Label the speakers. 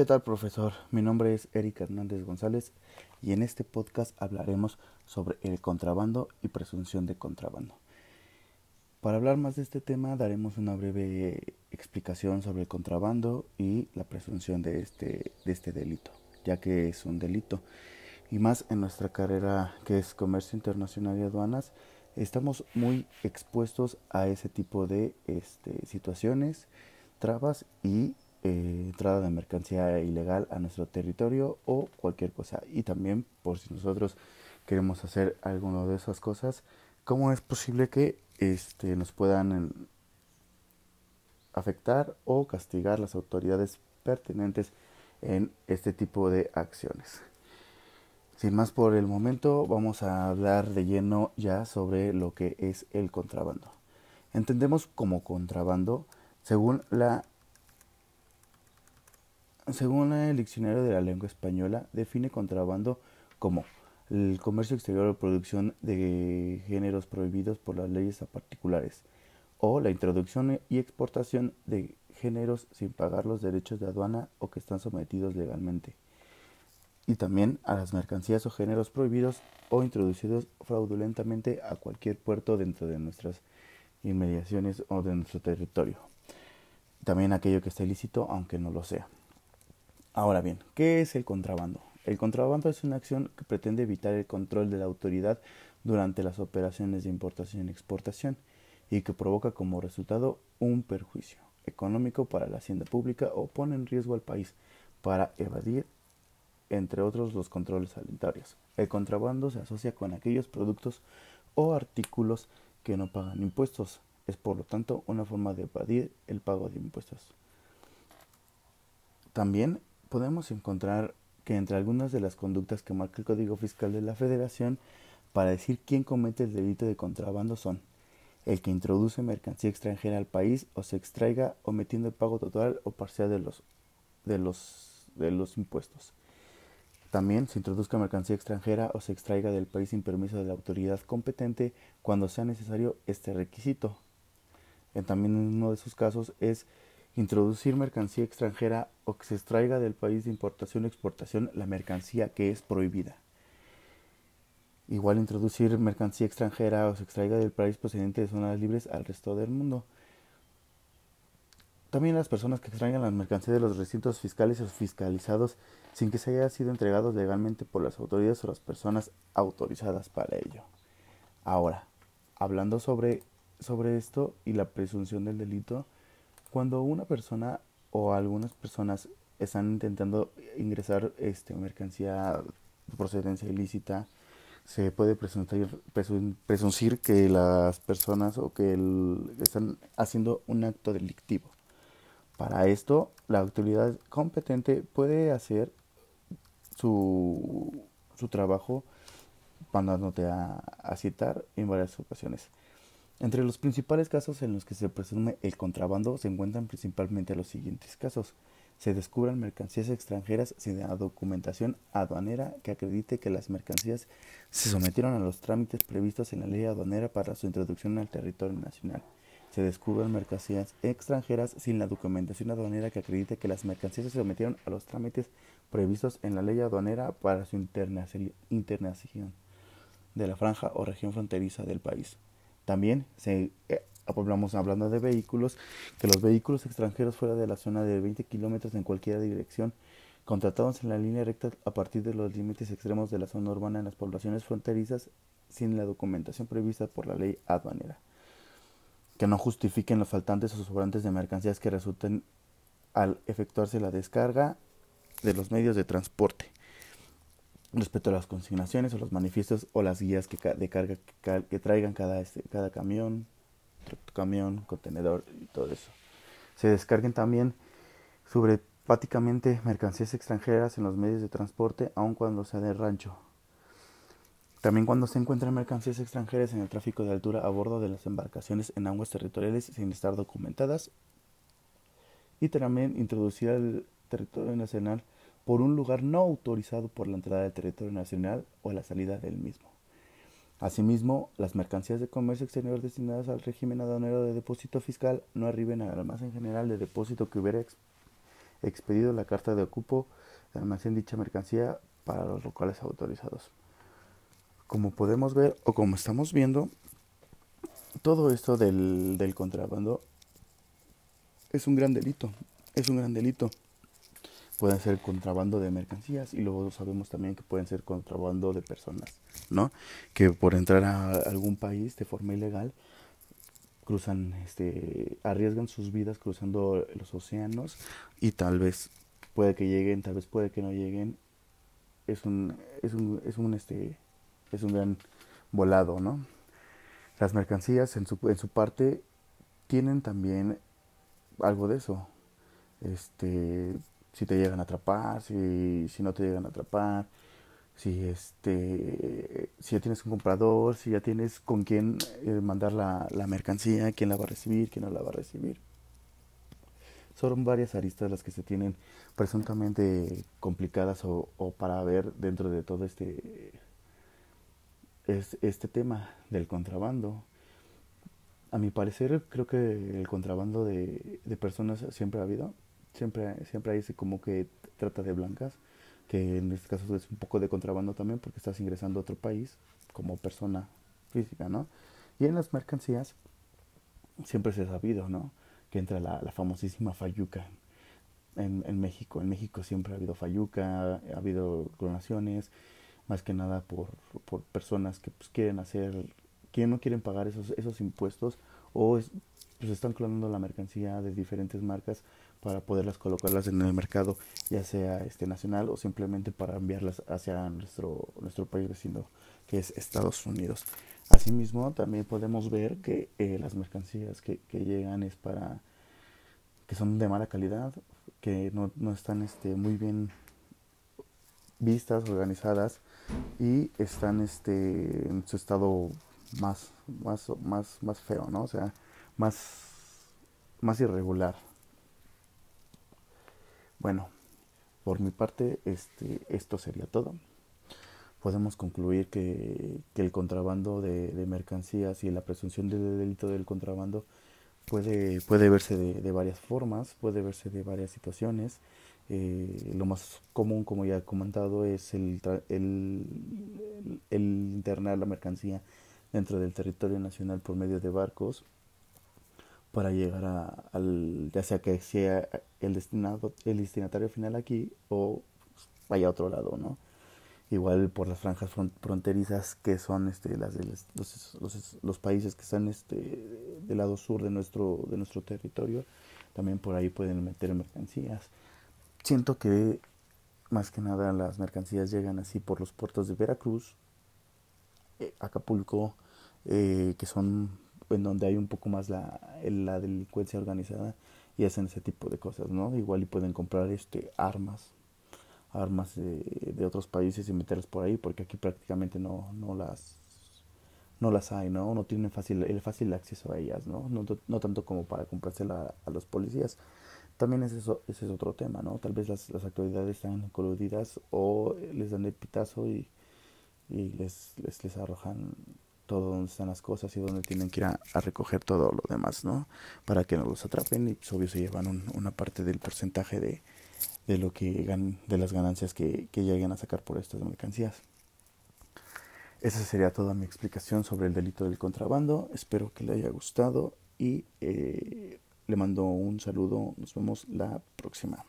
Speaker 1: ¿Qué tal, profesor? Mi nombre es Eric Hernández González y en este podcast hablaremos sobre el contrabando y presunción de contrabando. Para hablar más de este tema daremos una breve explicación sobre el contrabando y la presunción de este, de este delito, ya que es un delito. Y más en nuestra carrera que es comercio internacional y aduanas, estamos muy expuestos a ese tipo de este, situaciones, trabas y eh, entrada de mercancía ilegal a nuestro territorio o cualquier cosa. Y también por si nosotros queremos hacer alguna de esas cosas, ¿cómo es posible que este, nos puedan afectar o castigar las autoridades pertinentes en este tipo de acciones? Sin más por el momento, vamos a hablar de lleno ya sobre lo que es el contrabando. Entendemos como contrabando, según la según el diccionario de la lengua española, define contrabando como el comercio exterior o producción de géneros prohibidos por las leyes a particulares, o la introducción y exportación de géneros sin pagar los derechos de aduana o que están sometidos legalmente, y también a las mercancías o géneros prohibidos o introducidos fraudulentamente a cualquier puerto dentro de nuestras inmediaciones o de nuestro territorio. También aquello que está ilícito, aunque no lo sea. Ahora bien, ¿qué es el contrabando? El contrabando es una acción que pretende evitar el control de la autoridad durante las operaciones de importación y exportación y que provoca como resultado un perjuicio económico para la hacienda pública o pone en riesgo al país para evadir, entre otros, los controles sanitarios. El contrabando se asocia con aquellos productos o artículos que no pagan impuestos. Es por lo tanto una forma de evadir el pago de impuestos. También podemos encontrar que entre algunas de las conductas que marca el Código Fiscal de la Federación para decir quién comete el delito de contrabando son el que introduce mercancía extranjera al país o se extraiga omitiendo el pago total o parcial de los, de los, de los impuestos. También se introduzca mercancía extranjera o se extraiga del país sin permiso de la autoridad competente cuando sea necesario este requisito. También uno de sus casos es introducir mercancía extranjera o que se extraiga del país de importación o exportación la mercancía que es prohibida. Igual introducir mercancía extranjera o se extraiga del país procedente de zonas libres al resto del mundo. También las personas que extraigan las mercancías de los recintos fiscales o fiscalizados sin que se haya sido entregados legalmente por las autoridades o las personas autorizadas para ello. Ahora, hablando sobre, sobre esto y la presunción del delito, cuando una persona o algunas personas están intentando ingresar este, mercancía de procedencia ilícita, se puede presuncir que las personas o que están haciendo un acto delictivo. Para esto, la autoridad competente puede hacer su, su trabajo mandándote a, a citar en varias ocasiones. Entre los principales casos en los que se presume el contrabando se encuentran principalmente los siguientes casos. Se descubren mercancías extranjeras sin la documentación aduanera que acredite que las mercancías se sometieron a los trámites previstos en la ley aduanera para su introducción al territorio nacional. Se descubren mercancías extranjeras sin la documentación aduanera que acredite que las mercancías se sometieron a los trámites previstos en la ley aduanera para su internación de la franja o región fronteriza del país. También se, eh, hablamos hablando de vehículos, que los vehículos extranjeros fuera de la zona de 20 kilómetros en cualquier dirección, contratados en la línea recta a partir de los límites extremos de la zona urbana en las poblaciones fronterizas sin la documentación prevista por la ley aduanera, que no justifiquen los faltantes o sobrantes de mercancías que resulten al efectuarse la descarga de los medios de transporte respecto a las consignaciones o los manifiestos o las guías que, de carga que, traigan cada, este, cada camión, camión, contenedor y todo eso. Se descarguen también sobrepáticamente mercancías extranjeras en los medios de transporte, aun cuando sea de rancho. También cuando se encuentran mercancías extranjeras en el tráfico de altura a bordo de las embarcaciones en aguas territoriales sin estar documentadas. Y también introducir al territorio nacional por un lugar no autorizado por la entrada del territorio nacional o la salida del mismo. Asimismo, las mercancías de comercio exterior destinadas al régimen aduanero de depósito fiscal no arriben al almacén general de depósito que hubiera expedido la carta de ocupo de almacén dicha mercancía para los locales autorizados. Como podemos ver o como estamos viendo, todo esto del, del contrabando es un gran delito, es un gran delito. Pueden ser contrabando de mercancías y luego sabemos también que pueden ser contrabando de personas, ¿no? Que por entrar a algún país de forma ilegal cruzan, este, arriesgan sus vidas cruzando los océanos y tal vez puede que lleguen, tal vez puede que no lleguen. Es un, es un, es un, este, es un gran volado, ¿no? Las mercancías en su, en su parte tienen también algo de eso. Este, si te llegan a atrapar, si, si no te llegan a atrapar, si este si ya tienes un comprador, si ya tienes con quién eh, mandar la, la, mercancía, quién la va a recibir, quién no la va a recibir. Son varias aristas las que se tienen presuntamente complicadas o, o para ver dentro de todo este es este tema del contrabando. A mi parecer, creo que el contrabando de, de personas siempre ha habido. Siempre, siempre hay como que trata de blancas, que en este caso es un poco de contrabando también porque estás ingresando a otro país como persona física, ¿no? Y en las mercancías siempre se ha sabido, ¿no? Que entra la, la famosísima fayuca en, en, México. En México siempre ha habido fayuca, ha habido clonaciones, más que nada por, por personas que pues, quieren hacer, que no quieren pagar esos, esos impuestos o es, pues están clonando la mercancía de diferentes marcas para poderlas colocarlas en el mercado, ya sea este nacional o simplemente para enviarlas hacia nuestro, nuestro país vecino, que es Estados Unidos. Asimismo, también podemos ver que eh, las mercancías que, que, llegan es para que son de mala calidad, que no, no están este, muy bien vistas, organizadas y están este en su estado más más más más feo, ¿no? O sea, más más irregular. Bueno, por mi parte este esto sería todo. Podemos concluir que, que el contrabando de, mercancías y la presunción de delito del contrabando puede, puede verse de, de varias formas, puede verse de varias situaciones eh, lo más común, como ya he comentado, es el, el, el, internar la mercancía dentro del territorio nacional por medio de barcos para llegar a, al, ya sea que sea el destinado, el destinatario final aquí o vaya a otro lado, ¿no? Igual por las franjas fronterizas que son este, las de los, los, los, países que están este, del lado sur de nuestro, de nuestro territorio, también por ahí pueden meter mercancías siento que más que nada las mercancías llegan así por los puertos de Veracruz, eh, Acapulco, eh, que son en donde hay un poco más la, la delincuencia organizada y hacen ese tipo de cosas, ¿no? Igual y pueden comprar este armas, armas de, de otros países y meterlas por ahí, porque aquí prácticamente no, no las no las hay, ¿no? No tienen fácil, el fácil acceso a ellas, ¿no? No, no tanto como para comprárselas a los policías. También es eso, ese es otro tema, ¿no? Tal vez las, las autoridades están coludidas o les dan el pitazo y, y les, les, les, arrojan todo donde están las cosas y donde tienen que ir a, recoger todo lo demás, ¿no? Para que no los atrapen y pues obvio se llevan un, una parte del porcentaje de, de lo que gan, de las ganancias que, que lleguen a sacar por estas mercancías. Esa sería toda mi explicación sobre el delito del contrabando. Espero que le haya gustado y eh, le mando un saludo. Nos vemos la próxima.